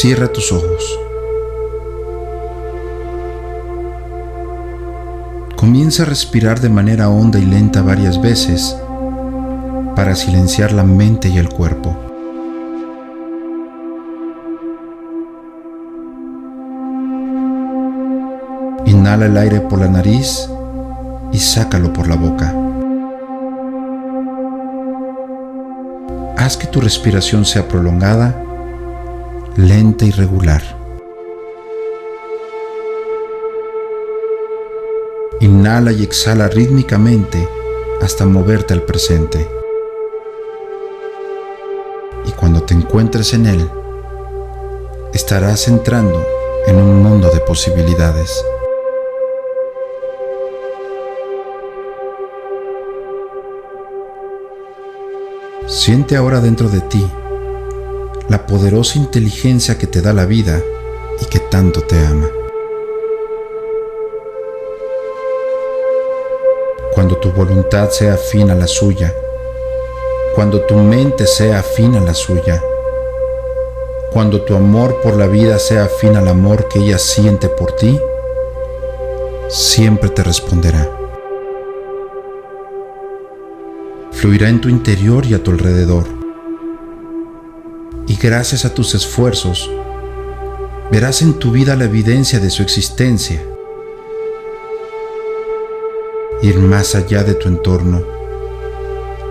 Cierra tus ojos. Comienza a respirar de manera honda y lenta varias veces para silenciar la mente y el cuerpo. Inhala el aire por la nariz y sácalo por la boca. Haz que tu respiración sea prolongada, lenta y regular. Inhala y exhala rítmicamente hasta moverte al presente. Y cuando te encuentres en él, estarás entrando en un mundo de posibilidades. Siente ahora dentro de ti la poderosa inteligencia que te da la vida y que tanto te ama. Cuando tu voluntad sea afín a la suya, cuando tu mente sea afín a la suya, cuando tu amor por la vida sea afín al amor que ella siente por ti, siempre te responderá. Fluirá en tu interior y a tu alrededor gracias a tus esfuerzos verás en tu vida la evidencia de su existencia. Ir más allá de tu entorno,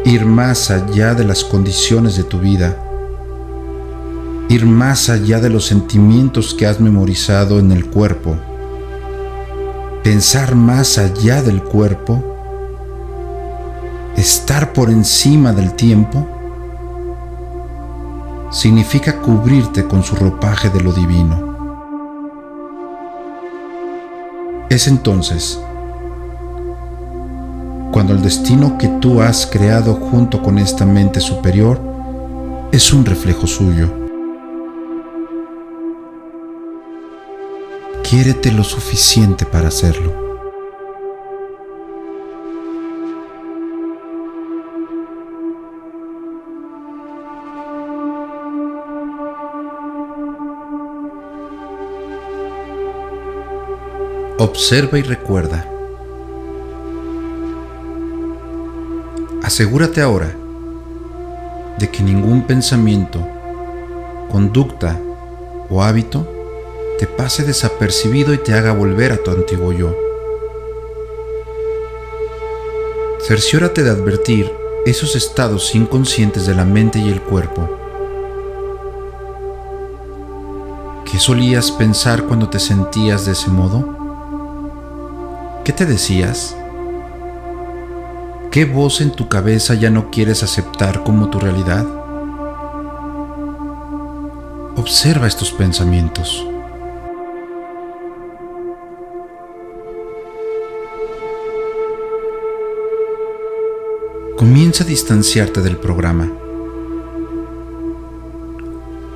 ir más allá de las condiciones de tu vida, ir más allá de los sentimientos que has memorizado en el cuerpo, pensar más allá del cuerpo, estar por encima del tiempo significa cubrirte con su ropaje de lo divino. Es entonces cuando el destino que tú has creado junto con esta mente superior es un reflejo suyo. Quiérete lo suficiente para hacerlo. Observa y recuerda. Asegúrate ahora de que ningún pensamiento, conducta o hábito te pase desapercibido y te haga volver a tu antiguo yo. Cerciórate de advertir esos estados inconscientes de la mente y el cuerpo. ¿Qué solías pensar cuando te sentías de ese modo? ¿Qué te decías? ¿Qué voz en tu cabeza ya no quieres aceptar como tu realidad? Observa estos pensamientos. Comienza a distanciarte del programa.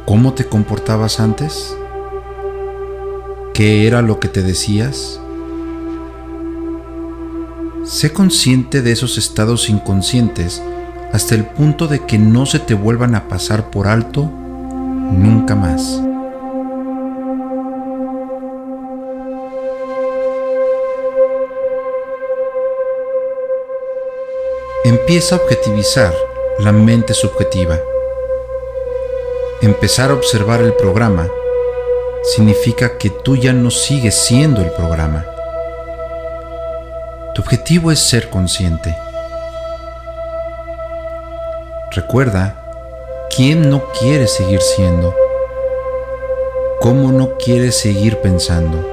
¿Cómo te comportabas antes? ¿Qué era lo que te decías? Sé consciente de esos estados inconscientes hasta el punto de que no se te vuelvan a pasar por alto nunca más. Empieza a objetivizar la mente subjetiva. Empezar a observar el programa significa que tú ya no sigues siendo el programa tu objetivo es ser consciente. Recuerda, ¿quién no quiere seguir siendo? ¿Cómo no quieres seguir pensando?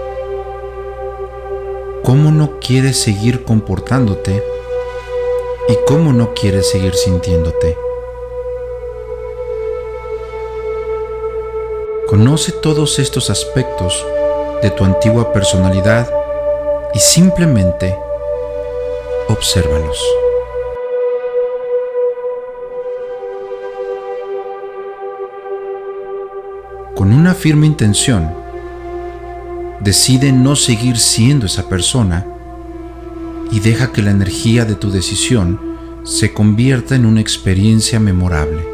¿Cómo no quieres seguir comportándote? ¿Y cómo no quieres seguir sintiéndote? Conoce todos estos aspectos de tu antigua personalidad y simplemente obsérvalos. Con una firme intención, decide no seguir siendo esa persona y deja que la energía de tu decisión se convierta en una experiencia memorable.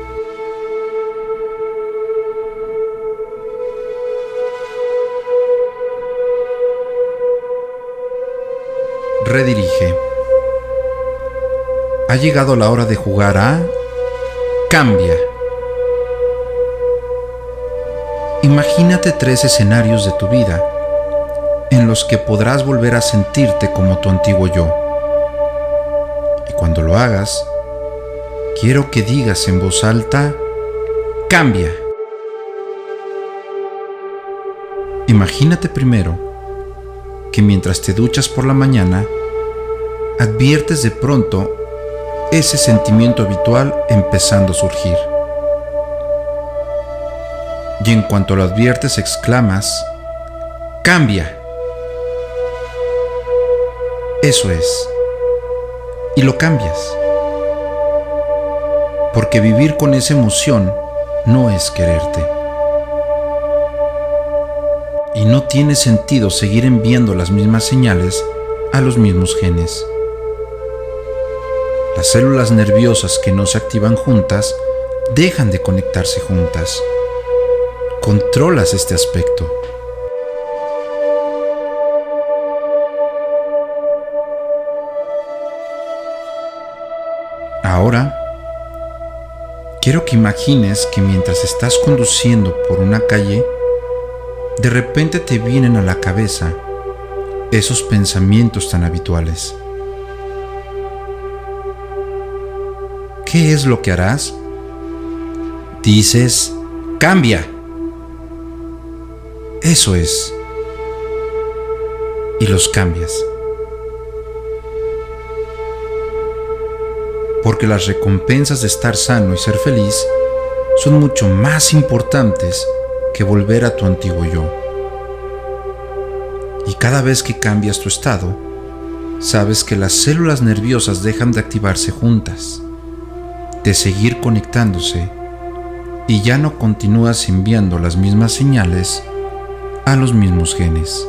Redirige. Ha llegado la hora de jugar a Cambia. Imagínate tres escenarios de tu vida en los que podrás volver a sentirte como tu antiguo yo. Y cuando lo hagas, quiero que digas en voz alta, cambia. Imagínate primero que mientras te duchas por la mañana, adviertes de pronto ese sentimiento habitual empezando a surgir. Y en cuanto lo adviertes exclamas, cambia. Eso es. Y lo cambias. Porque vivir con esa emoción no es quererte. Y no tiene sentido seguir enviando las mismas señales a los mismos genes. Las células nerviosas que no se activan juntas dejan de conectarse juntas. Controlas este aspecto. Ahora, quiero que imagines que mientras estás conduciendo por una calle, de repente te vienen a la cabeza esos pensamientos tan habituales. ¿Qué es lo que harás? Dices, cambia. Eso es. Y los cambias. porque las recompensas de estar sano y ser feliz son mucho más importantes que volver a tu antiguo yo. Y cada vez que cambias tu estado, sabes que las células nerviosas dejan de activarse juntas, de seguir conectándose, y ya no continúas enviando las mismas señales a los mismos genes.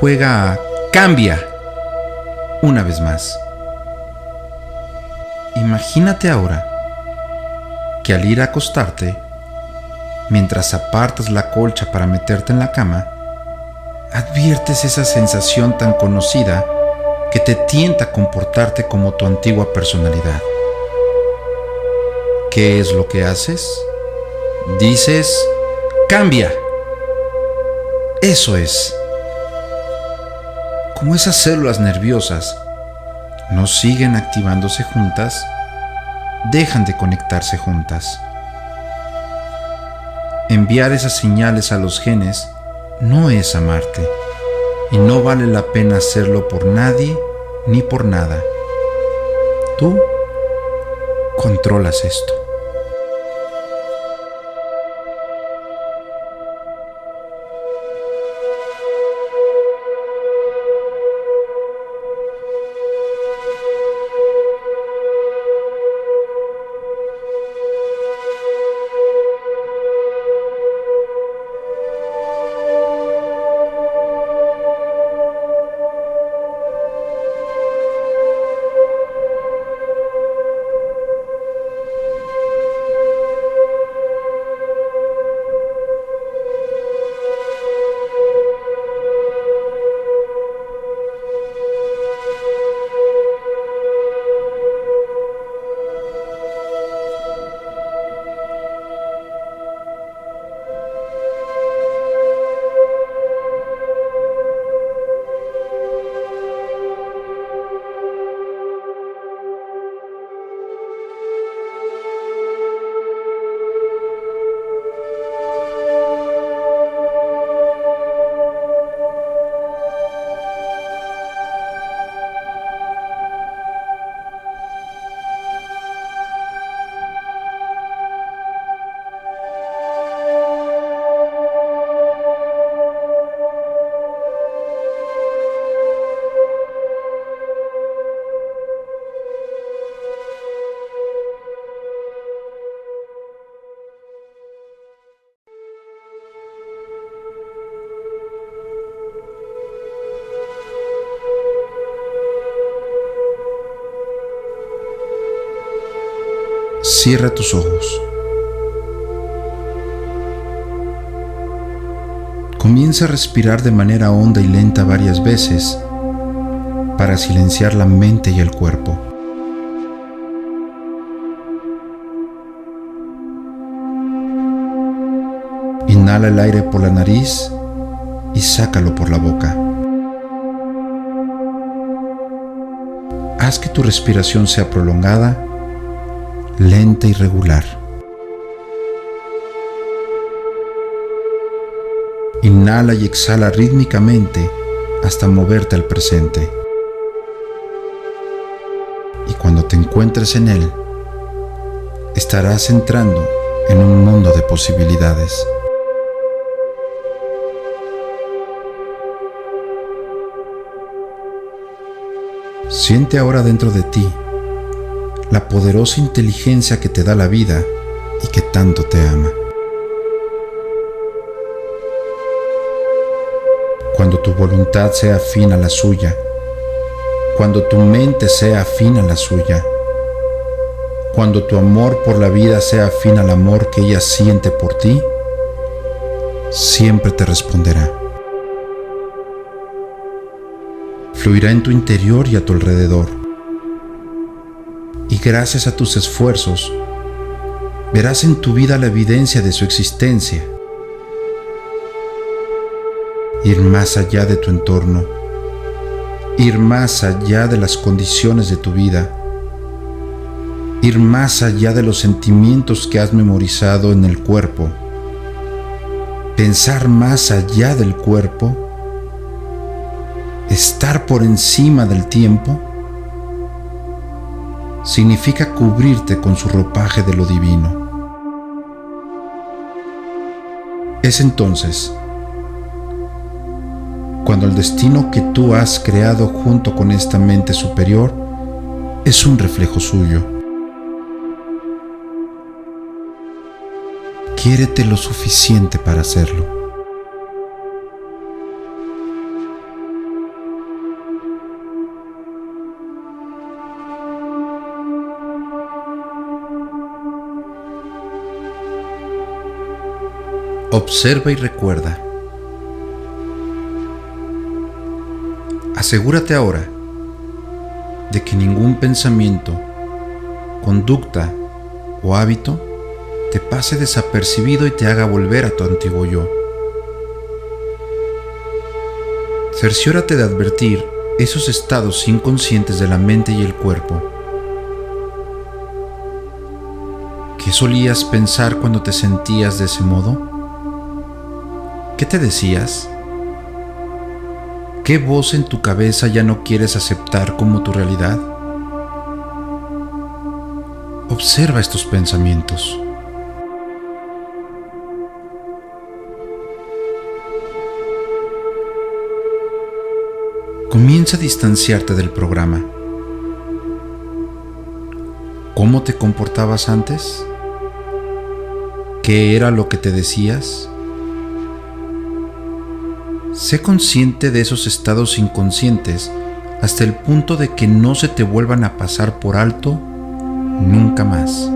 juega a Cambia una vez más. Imagínate ahora que al ir a acostarte, mientras apartas la colcha para meterte en la cama, adviertes esa sensación tan conocida que te tienta a comportarte como tu antigua personalidad. ¿Qué es lo que haces? Dices, cambia. Eso es como esas células nerviosas no siguen activándose juntas, dejan de conectarse juntas. Enviar esas señales a los genes no es amarte y no vale la pena hacerlo por nadie ni por nada. Tú controlas esto. Cierra tus ojos. Comienza a respirar de manera honda y lenta varias veces para silenciar la mente y el cuerpo. Inhala el aire por la nariz y sácalo por la boca. Haz que tu respiración sea prolongada, lenta y regular. Inhala y exhala rítmicamente hasta moverte al presente. Y cuando te encuentres en él, estarás entrando en un mundo de posibilidades. Siente ahora dentro de ti la poderosa inteligencia que te da la vida y que tanto te ama. Cuando tu voluntad sea afín a la suya, cuando tu mente sea afín a la suya, cuando tu amor por la vida sea afín al amor que ella siente por ti, siempre te responderá. Fluirá en tu interior y a tu alrededor gracias a tus esfuerzos verás en tu vida la evidencia de su existencia. Ir más allá de tu entorno, ir más allá de las condiciones de tu vida, ir más allá de los sentimientos que has memorizado en el cuerpo, pensar más allá del cuerpo, estar por encima del tiempo significa cubrirte con su ropaje de lo divino. Es entonces cuando el destino que tú has creado junto con esta mente superior es un reflejo suyo. Quiérete lo suficiente para hacerlo. Observa y recuerda. Asegúrate ahora de que ningún pensamiento, conducta o hábito te pase desapercibido y te haga volver a tu antiguo yo. Cerciórate de advertir esos estados inconscientes de la mente y el cuerpo. ¿Qué solías pensar cuando te sentías de ese modo? ¿Qué te decías? ¿Qué voz en tu cabeza ya no quieres aceptar como tu realidad? Observa estos pensamientos. Comienza a distanciarte del programa. ¿Cómo te comportabas antes? ¿Qué era lo que te decías? Sé consciente de esos estados inconscientes hasta el punto de que no se te vuelvan a pasar por alto nunca más.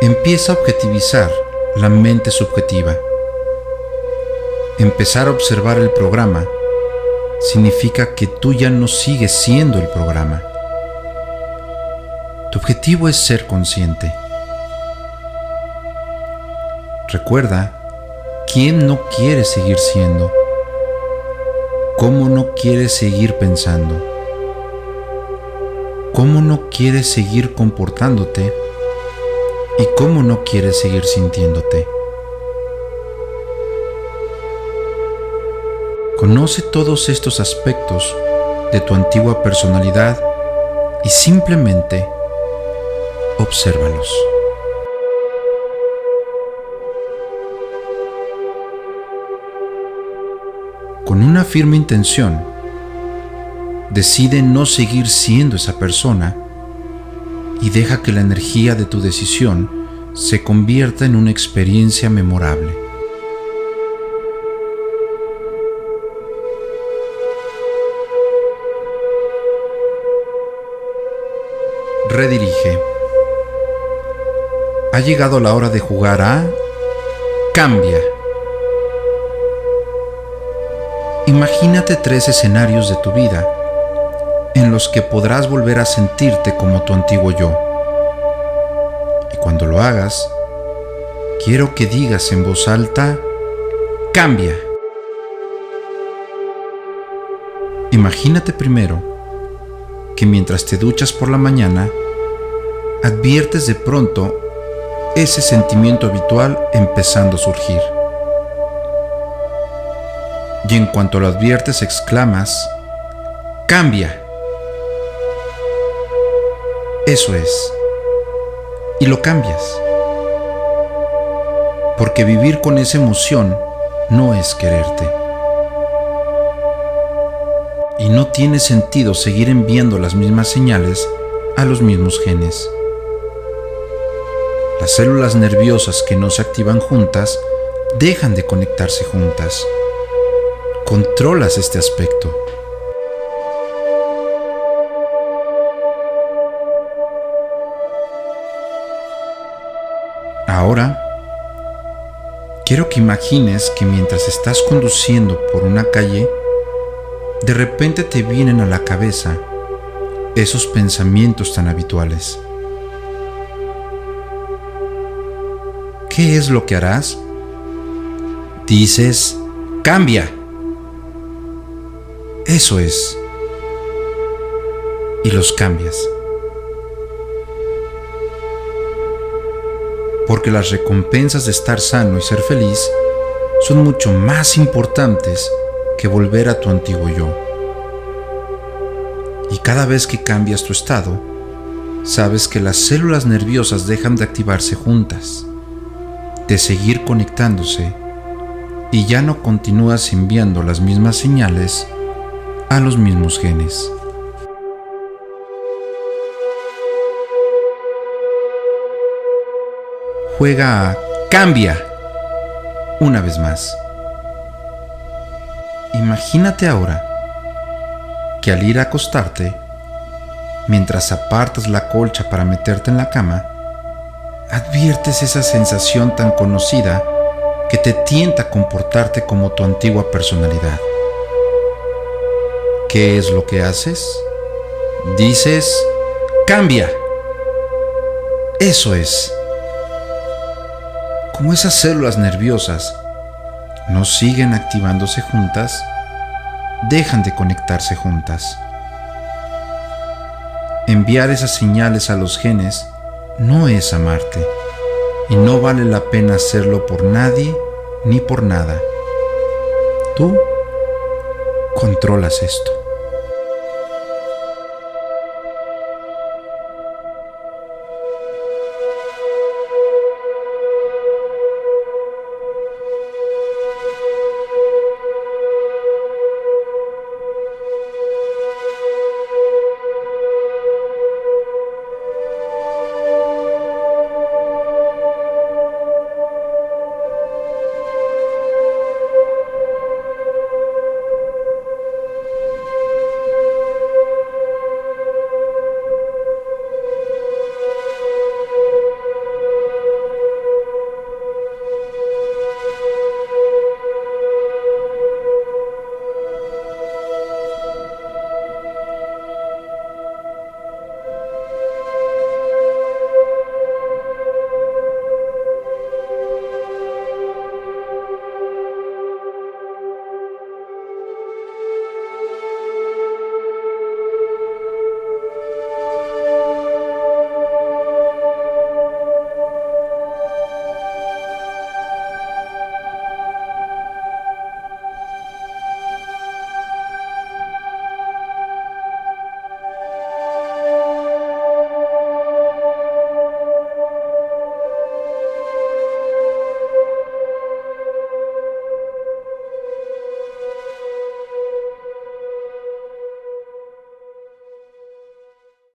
Empieza a objetivizar la mente subjetiva. Empezar a observar el programa significa que tú ya no sigues siendo el programa tu objetivo es ser consciente. Recuerda, ¿quién no quiere seguir siendo? ¿Cómo no quieres seguir pensando? ¿Cómo no quieres seguir comportándote? ¿Y cómo no quieres seguir sintiéndote? Conoce todos estos aspectos de tu antigua personalidad y simplemente obsérvalos. Con una firme intención, decide no seguir siendo esa persona y deja que la energía de tu decisión se convierta en una experiencia memorable. redirige. Ha llegado la hora de jugar a Cambia. Imagínate tres escenarios de tu vida en los que podrás volver a sentirte como tu antiguo yo. Y cuando lo hagas, quiero que digas en voz alta, cambia. Imagínate primero que mientras te duchas por la mañana, adviertes de pronto ese sentimiento habitual empezando a surgir. Y en cuanto lo adviertes exclamas, cambia. Eso es. Y lo cambias. Porque vivir con esa emoción no es quererte. Y no tiene sentido seguir enviando las mismas señales a los mismos genes. Las células nerviosas que no se activan juntas dejan de conectarse juntas. Controlas este aspecto. Ahora, quiero que imagines que mientras estás conduciendo por una calle, de repente te vienen a la cabeza esos pensamientos tan habituales. ¿Qué es lo que harás? Dices, cambia. Eso es. Y los cambias. porque las recompensas de estar sano y ser feliz son mucho más importantes que volver a tu antiguo yo. Y cada vez que cambias tu estado, sabes que las células nerviosas dejan de activarse juntas, de seguir conectándose, y ya no continúas enviando las mismas señales a los mismos genes. juega a Cambia una vez más. Imagínate ahora que al ir a acostarte, mientras apartas la colcha para meterte en la cama, adviertes esa sensación tan conocida que te tienta a comportarte como tu antigua personalidad. ¿Qué es lo que haces? Dices, cambia. Eso es como esas células nerviosas no siguen activándose juntas, dejan de conectarse juntas. Enviar esas señales a los genes no es amarte y no vale la pena hacerlo por nadie ni por nada. Tú controlas esto.